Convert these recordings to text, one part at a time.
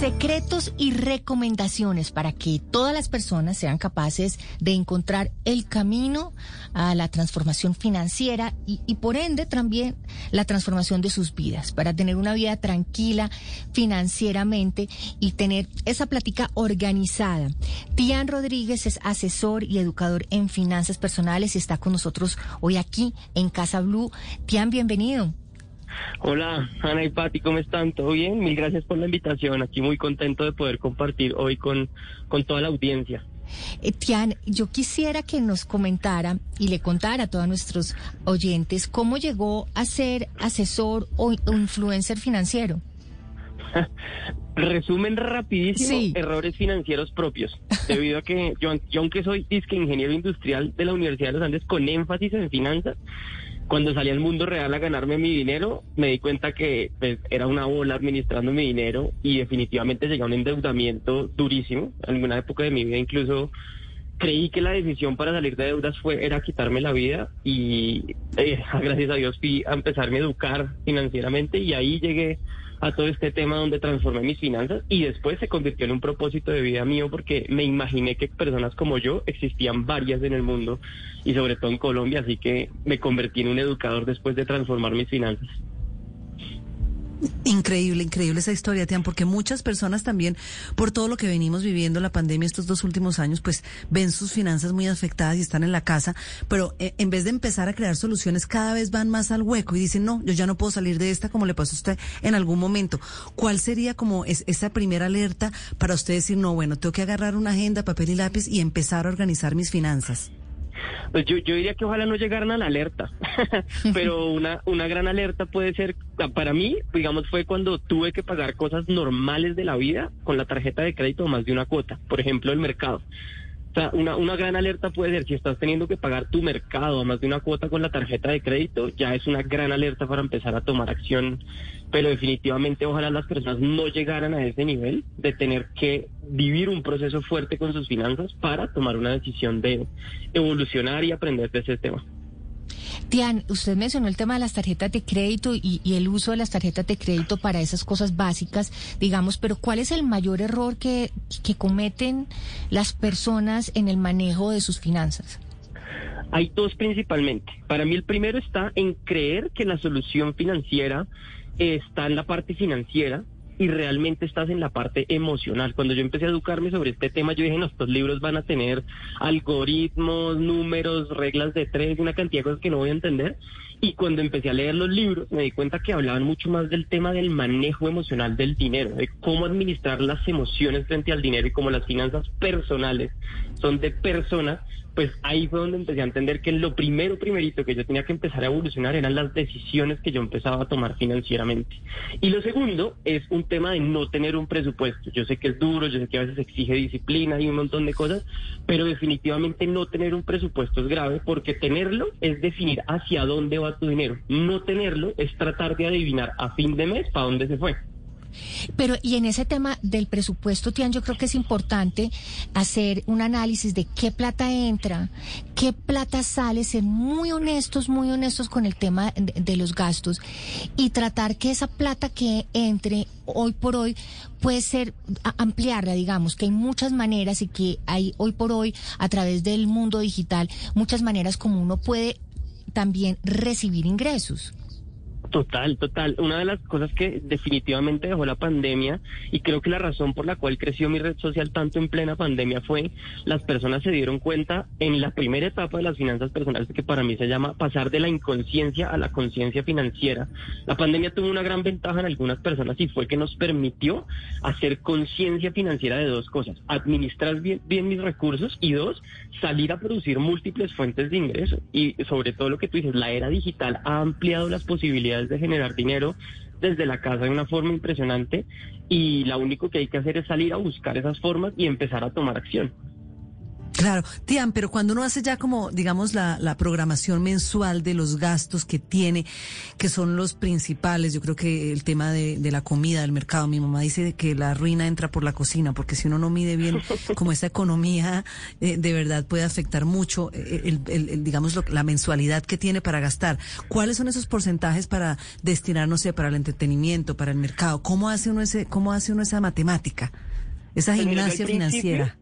Secretos y recomendaciones para que todas las personas sean capaces de encontrar el camino a la transformación financiera y, por ende también la transformación de sus vidas, para tener una vida tranquila financieramente y tener esa plática organizada. Tian Rodríguez es asesor y educador en finanzas personales y está con nosotros hoy aquí en Casa Blue. Tian, bienvenido. Hola, Ana y Pati, ¿cómo están? ¿Todo bien? Mil gracias por la invitación. Aquí muy contento de poder compartir hoy con, con toda la audiencia. Eh, Tian, yo quisiera que nos comentara y le contara a todos nuestros oyentes cómo llegó a ser asesor o, o influencer financiero. Resumen rapidísimo, sí. errores financieros propios. Debido a que yo, yo aunque soy disque ingeniero industrial de la Universidad de los Andes con énfasis en finanzas, cuando salí al mundo real a ganarme mi dinero, me di cuenta que pues, era una bola administrando mi dinero y definitivamente llegué a un endeudamiento durísimo. En alguna época de mi vida incluso creí que la decisión para salir de deudas fue era quitarme la vida y eh, gracias a Dios fui a empezarme a educar financieramente y ahí llegué a todo este tema donde transformé mis finanzas y después se convirtió en un propósito de vida mío porque me imaginé que personas como yo existían varias en el mundo y sobre todo en Colombia, así que me convertí en un educador después de transformar mis finanzas. Increíble, increíble esa historia, Tian, porque muchas personas también, por todo lo que venimos viviendo la pandemia estos dos últimos años, pues ven sus finanzas muy afectadas y están en la casa, pero eh, en vez de empezar a crear soluciones, cada vez van más al hueco y dicen, no, yo ya no puedo salir de esta como le pasó a usted en algún momento. ¿Cuál sería como es, esa primera alerta para usted decir, no, bueno, tengo que agarrar una agenda, papel y lápiz y empezar a organizar mis finanzas? Pues yo, yo diría que ojalá no llegaran a la alerta, pero una, una gran alerta puede ser, para mí, digamos, fue cuando tuve que pagar cosas normales de la vida con la tarjeta de crédito más de una cuota, por ejemplo, el mercado. Sea, una, una gran alerta puede ser si estás teniendo que pagar tu mercado a más de una cuota con la tarjeta de crédito, ya es una gran alerta para empezar a tomar acción. Pero definitivamente ojalá las personas no llegaran a ese nivel de tener que vivir un proceso fuerte con sus finanzas para tomar una decisión de evolucionar y aprender de ese tema. Tian, usted mencionó el tema de las tarjetas de crédito y, el uso de las tarjetas de crédito para esas cosas básicas, digamos, pero ¿cuál es el mayor error que, que cometen las personas en el manejo de sus finanzas? Hay dos principalmente. Para mí el primero está en creer que la solución financiera está en la parte financiera y realmente estás en la parte emocional. Cuando yo empecé a educarme sobre este tema, yo dije, no, estos libros van a tener algoritmos, números, reglas de tres, una cantidad de cosas que no voy a entender. Y cuando empecé a leer los libros, me di cuenta que hablaban mucho más del tema del manejo emocional del dinero, de cómo administrar las emociones frente al dinero y cómo las finanzas personales son de personas, pues ahí fue donde empecé a entender que lo primero, primerito que yo tenía que empezar a evolucionar eran las decisiones que yo empezaba a tomar financieramente. Y lo segundo es un tema de no tener un presupuesto. Yo sé que es duro, yo sé que a veces exige disciplina y un montón de cosas, pero definitivamente no tener un presupuesto es grave porque tenerlo es definir hacia dónde va tu dinero. No tenerlo es tratar de adivinar a fin de mes para dónde se fue. Pero y en ese tema del presupuesto, Tian, yo creo que es importante hacer un análisis de qué plata entra, qué plata sale, ser muy honestos, muy honestos con el tema de, de los gastos y tratar que esa plata que entre hoy por hoy puede ser ampliarla, digamos, que hay muchas maneras y que hay hoy por hoy a través del mundo digital muchas maneras como uno puede también recibir ingresos. Total, total. Una de las cosas que definitivamente dejó la pandemia y creo que la razón por la cual creció mi red social tanto en plena pandemia fue las personas se dieron cuenta en la primera etapa de las finanzas personales que para mí se llama pasar de la inconsciencia a la conciencia financiera. La pandemia tuvo una gran ventaja en algunas personas y fue que nos permitió hacer conciencia financiera de dos cosas, administrar bien, bien mis recursos y dos, salir a producir múltiples fuentes de ingreso y sobre todo lo que tú dices, la era digital ha ampliado las posibilidades de generar dinero desde la casa de una forma impresionante y lo único que hay que hacer es salir a buscar esas formas y empezar a tomar acción. Claro, Tian, pero cuando uno hace ya como, digamos, la, la, programación mensual de los gastos que tiene, que son los principales, yo creo que el tema de, de, la comida, del mercado, mi mamá dice que la ruina entra por la cocina, porque si uno no mide bien como esa economía, eh, de verdad puede afectar mucho, eh, el, el, el digamos, lo, la mensualidad que tiene para gastar. ¿Cuáles son esos porcentajes para destinar, no sé, para el entretenimiento, para el mercado? ¿Cómo hace uno ese, cómo hace uno esa matemática, esa Pues gimnasia financiera?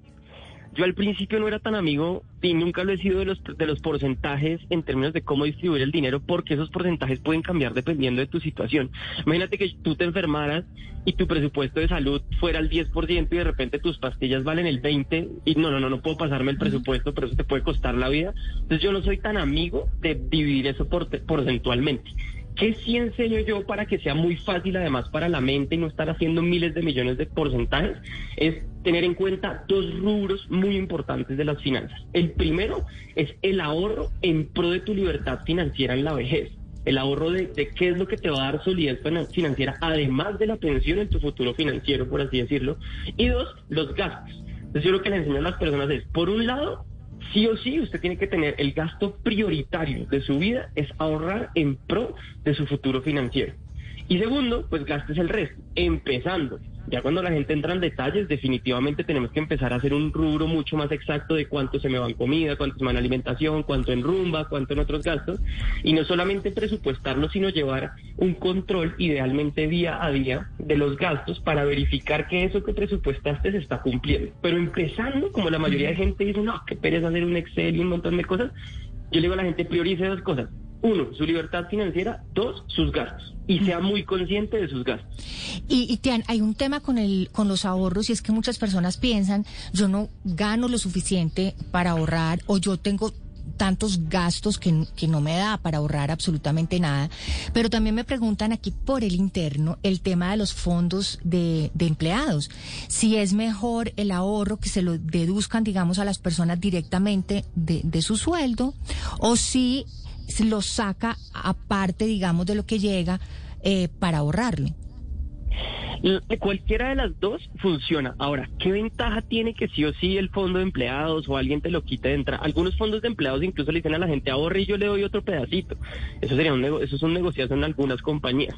Yo al principio no era tan amigo y nunca lo he sido de los, de los porcentajes en términos de cómo distribuir el dinero porque esos porcentajes pueden cambiar dependiendo de tu situación. Imagínate que tú te enfermaras y tu presupuesto de salud fuera el 10% y de repente tus pastillas valen el 20% y no, no, no, no puedo pasarme el presupuesto, pero eso te puede costar la vida. Entonces yo no soy tan amigo de dividir eso por, porcentualmente. ¿Qué sí enseño yo para que sea muy fácil además para la mente y no estar haciendo miles de millones de porcentajes? Es tener en cuenta dos rubros muy importantes de las finanzas. El primero es el ahorro en pro de tu libertad financiera en la vejez. El ahorro de, qué es lo que te va a dar solidez financiera, además de la pensión en tu futuro financiero, por así decirlo. Y dos, los gastos. Entonces yo lo que le enseño a las personas es, por un lado, sí o sí usted tiene que tener el gasto prioritario de su vida es ahorrar en pro de su futuro financiero. Y segundo, pues gastes el resto, empezando. Ya cuando la gente entra en detalles, definitivamente tenemos que empezar a hacer un rubro mucho más exacto de cuánto se me va en comida, cuánto se me va en alimentación, cuánto en rumba, cuánto en otros gastos. Y no solamente presupuestarlo, sino llevar un control, idealmente día a día, de los gastos para verificar que eso que presupuestaste se está cumpliendo. Pero empezando, como la mayoría de gente dice, no, qué pereza hacer un Excel y un montón de cosas, yo le digo a la gente, priorice dos cosas. Uno, su libertad financiera. Dos, sus gastos. Y sea muy consciente de sus gastos. Y, y Tian, hay un tema con, el, con los ahorros y es que muchas personas piensan, yo no gano lo suficiente para ahorrar o yo tengo tantos gastos que, que, no me da para ahorrar absolutamente nada. Pero también me preguntan aquí por el interno el tema de los fondos de, de, empleados. Si es mejor el ahorro que se lo deduzcan, digamos, a las personas directamente de, de su sueldo o si lo saca aparte, digamos, de lo que llega eh, para ahorrarlo. Cualquiera de las dos funciona. Ahora, ¿qué ventaja tiene que sí o sí el fondo de empleados o alguien te lo quite de entrada? Algunos fondos de empleados incluso le dicen a la gente ahorre y yo le doy otro pedacito. Eso sería un eso es un en algunas compañías.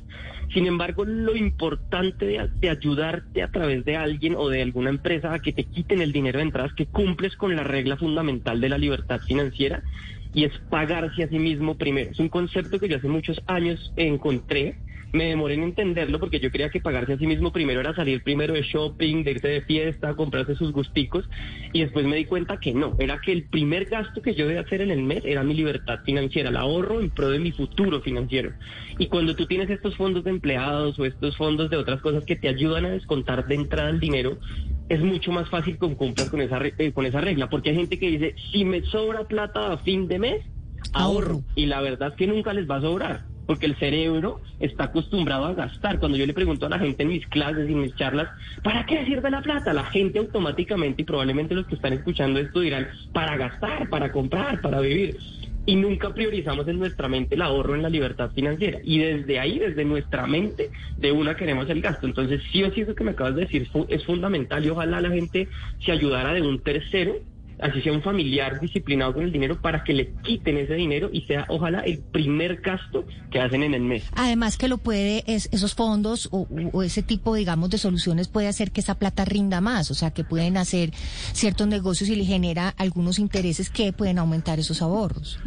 Sin embargo, lo importante de, de, ayudarte a través de alguien o de alguna empresa a que te quiten el dinero de entrada es que cumples con la regla fundamental de la libertad financiera y es pagarse a sí mismo primero. Es un concepto que yo hace muchos años encontré me demoré en entenderlo porque yo creía que pagarse a sí mismo primero era salir primero de shopping, de irse de fiesta, comprarse sus gusticos y después me di cuenta que no, era que el primer gasto que yo debía hacer en el mes era mi libertad financiera, el ahorro en pro de mi futuro financiero. Y cuando tú tienes estos fondos de empleados o estos fondos de otras cosas que te ayudan a descontar de entrada el dinero, es mucho más fácil que cumplas con esa, eh, con esa regla, porque hay gente que dice, si me sobra plata a fin de mes, ahorro. Y la verdad es que nunca les va a sobrar porque el cerebro está acostumbrado a gastar. Cuando yo le pregunto a la gente en mis clases y en mis charlas, ¿para qué sirve la plata? La gente automáticamente, y probablemente los que están escuchando esto dirán, para gastar, para comprar, para vivir. Y nunca priorizamos en nuestra mente el ahorro en la libertad financiera. Y desde ahí, desde nuestra mente, de una queremos el gasto. Entonces, sí o sí, eso que me acabas de decir es fundamental y ojalá la gente se ayudara de un tercero así sea un familiar disciplinado con el dinero para que le quiten ese dinero y sea ojalá el primer gasto que hacen en el mes. Además que lo puede, es, esos fondos o, o, ese tipo, digamos, de soluciones puede hacer que esa plata rinda más, o sea, que pueden hacer ciertos negocios y le genera algunos intereses que pueden aumentar esos ahorros.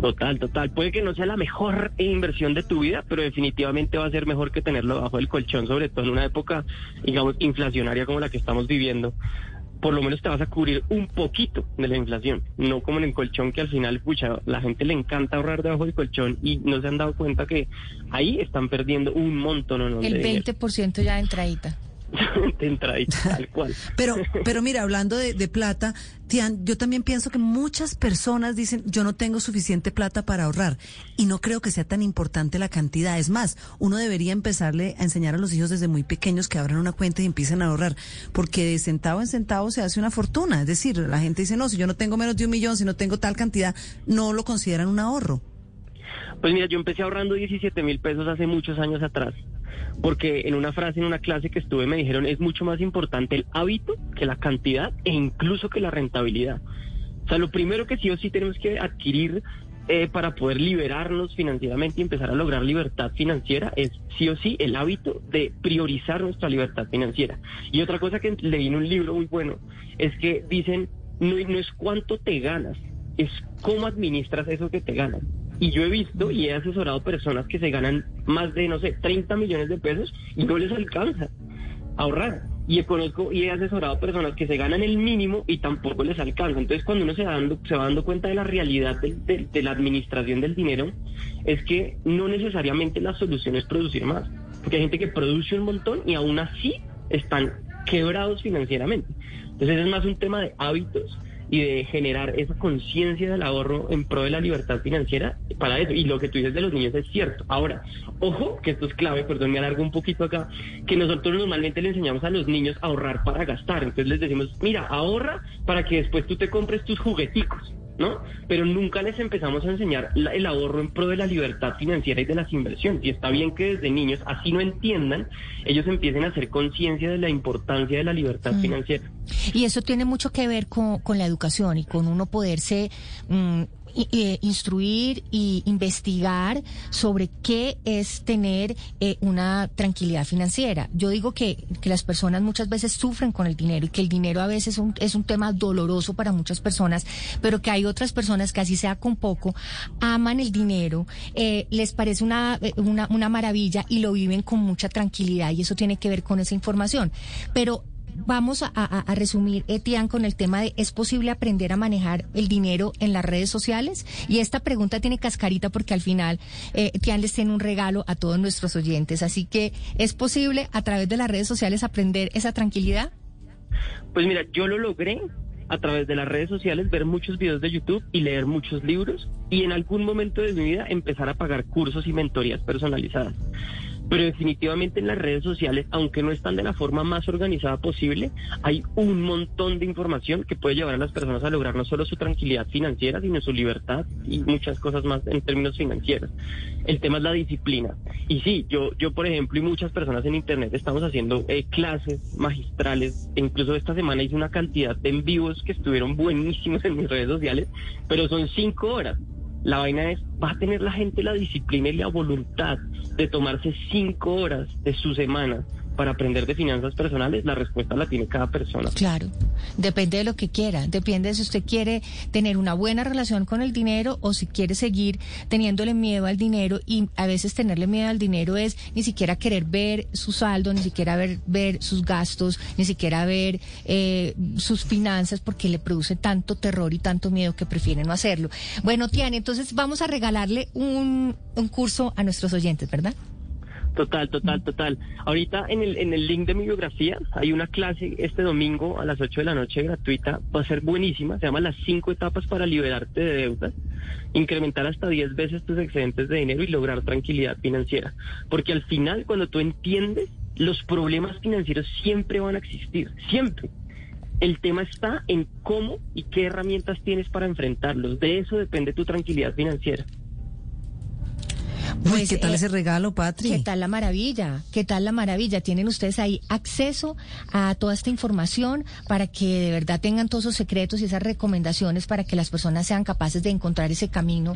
Total, total. Puede que no sea la mejor inversión de tu vida, pero definitivamente va a ser mejor que tenerlo bajo el colchón, sobre todo en una época, digamos, inflacionaria como la que estamos viviendo por lo menos te vas a cubrir un poquito de la inflación, no como en el colchón que al final, pucha, la gente le encanta ahorrar debajo del colchón y no se han dado cuenta que ahí están perdiendo un montón. ¿no? El 20% ya de entradita. de entradita, tal cual. Pero, pero mira, hablando de, de plata, Tian, yo también pienso que muchas personas dicen, yo no tengo suficiente plata para ahorrar. Y no creo que sea tan importante la cantidad. Es más, uno debería empezarle a enseñar a los hijos desde muy pequeños que abran una cuenta y empiecen a ahorrar. Porque de centavo en centavo se hace una fortuna. Es decir, la gente dice, no, si yo no tengo menos de un millón, si no tengo tal cantidad, no lo consideran un ahorro. Pues mira, yo empecé ahorrando 17 mil pesos hace muchos años atrás porque en una frase, en una clase que estuve, me dijeron es mucho más importante el hábito que la cantidad e incluso que la rentabilidad. O sea, lo primero que sí o sí tenemos que adquirir eh, para poder liberarnos financieramente y empezar a lograr libertad financiera es sí o sí el hábito de priorizar nuestra libertad financiera. Y otra cosa que leí en un libro muy bueno es que dicen, no, no es cuánto te ganas, es cómo administras eso que te ganan. Y yo he visto y he asesorado personas que se ganan más de, no sé, 30 millones de pesos y no les alcanza ahorrar. Y conozco y he asesorado personas que se ganan el mínimo y tampoco les alcanza. Entonces, cuando uno se va dando, se va dando cuenta de la realidad de, de la administración del dinero, es que no necesariamente la solución es producir más. Porque hay gente que produce un montón y aún así están quebrados financieramente. Entonces, es más un tema de hábitos y de generar esa conciencia del ahorro en pro de la libertad financiera para eso. Y lo que tú dices de los niños es cierto. Ahora, ojo, que esto es clave, perdón, me alargo un poquito acá, que nosotros normalmente le enseñamos a los niños a ahorrar para gastar. Entonces les decimos, mira, ahorra para que después tú te compres tus jugueticos. ¿No? Pero nunca les empezamos a enseñar el ahorro en pro de la libertad financiera y de las inversiones. Y está bien que desde niños, así no entiendan, ellos empiecen a hacer conciencia de la importancia de la libertad mm. financiera. Y eso tiene mucho que ver con, con la educación y con uno poderse mm, eh, instruir y investigar sobre qué es tener eh, una tranquilidad financiera. Yo digo que, que, las personas muchas veces sufren con el dinero y que el dinero a veces un, es un tema doloroso para muchas personas, pero que hay otras personas que así sea con poco, aman el dinero, eh, les parece una, una, una maravilla y lo viven con mucha tranquilidad y eso tiene que ver con esa información. Pero vamos a, resumir, Etienne, con el tema de ¿es posible aprender a manejar el dinero en las redes sociales? Y esta pregunta tiene cascarita porque al final eh, Etienne les tiene un regalo a todos nuestros oyentes. Así que, ¿es posible a través de las redes sociales aprender esa tranquilidad? Pues mira, yo lo logré a través de las redes sociales, ver muchos videos de YouTube y leer muchos libros y en algún momento de mi vida empezar a pagar cursos y mentorías personalizadas. Pero definitivamente en las redes sociales, aunque no están de la forma más organizada posible, hay un montón de información que puede llevar a las personas a lograr no solo su tranquilidad financiera, sino su libertad y muchas cosas más en términos financieros. El tema es la disciplina. Y sí, yo, yo por ejemplo, y muchas personas en Internet estamos haciendo eh, clases magistrales. Incluso esta semana hice una cantidad de en vivos que estuvieron buenísimos en mis redes sociales, pero son cinco horas. La vaina es, va a tener la gente la disciplina y la voluntad de tomarse cinco horas de su semana para aprender de finanzas personales, la respuesta la tiene cada persona. Claro, depende de lo que quiera, depende de si usted quiere tener una buena relación con el dinero o si quiere seguir teniéndole miedo al dinero y a veces tenerle miedo al dinero es ni siquiera querer ver su saldo, ni siquiera ver, sus gastos, ni siquiera ver eh, sus finanzas porque le produce tanto terror y tanto miedo que prefiere no hacerlo. Bueno, Tiani, entonces vamos a regalarle un, un curso a nuestros oyentes, ¿verdad? Total, total, total. Ahorita en el, en el link de mi biografía hay una clase este domingo a las 8 de la noche gratuita. Va a ser buenísima. Se llama Las cinco etapas para liberarte de deudas, incrementar hasta 10 veces tus excedentes de dinero y lograr tranquilidad financiera. Porque al final, cuando tú entiendes, los problemas financieros siempre van a existir. Siempre. El tema está en cómo y qué herramientas tienes para enfrentarlos. De eso depende tu tranquilidad financiera. Pues, ¿qué tal eh, ese regalo, Patri? ¿Qué tal la maravilla? ¿Qué tal la maravilla? Tienen ustedes ahí acceso a toda esta información para que de verdad tengan todos esos secretos y esas recomendaciones para que las personas sean capaces de encontrar ese camino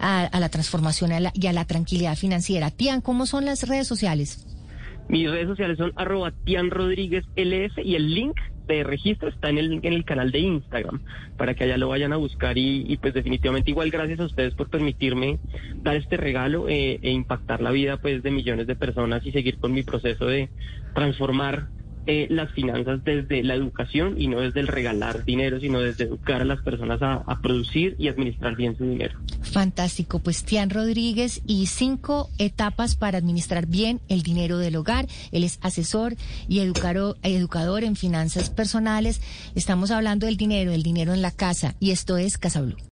a, la transformación y a la tranquilidad financiera. Tian, ¿cómo son las redes sociales? Mis redes sociales son arroba Tian Rodríguez y el link de registro está en el, en el canal de Instagram para que allá lo vayan a buscar y, pues definitivamente igual gracias a ustedes por permitirme dar este regalo eh, e impactar la vida pues de millones de personas y seguir con mi proceso de transformar eh, las finanzas desde la educación y no desde el regalar dinero, sino desde educar a las personas a, producir y administrar bien su dinero. Fantástico, pues Tian Rodríguez y cinco etapas para administrar bien el dinero del hogar. Él es asesor y educador, educador en finanzas personales. Estamos hablando del dinero, el dinero en la casa y esto es Casa Blue.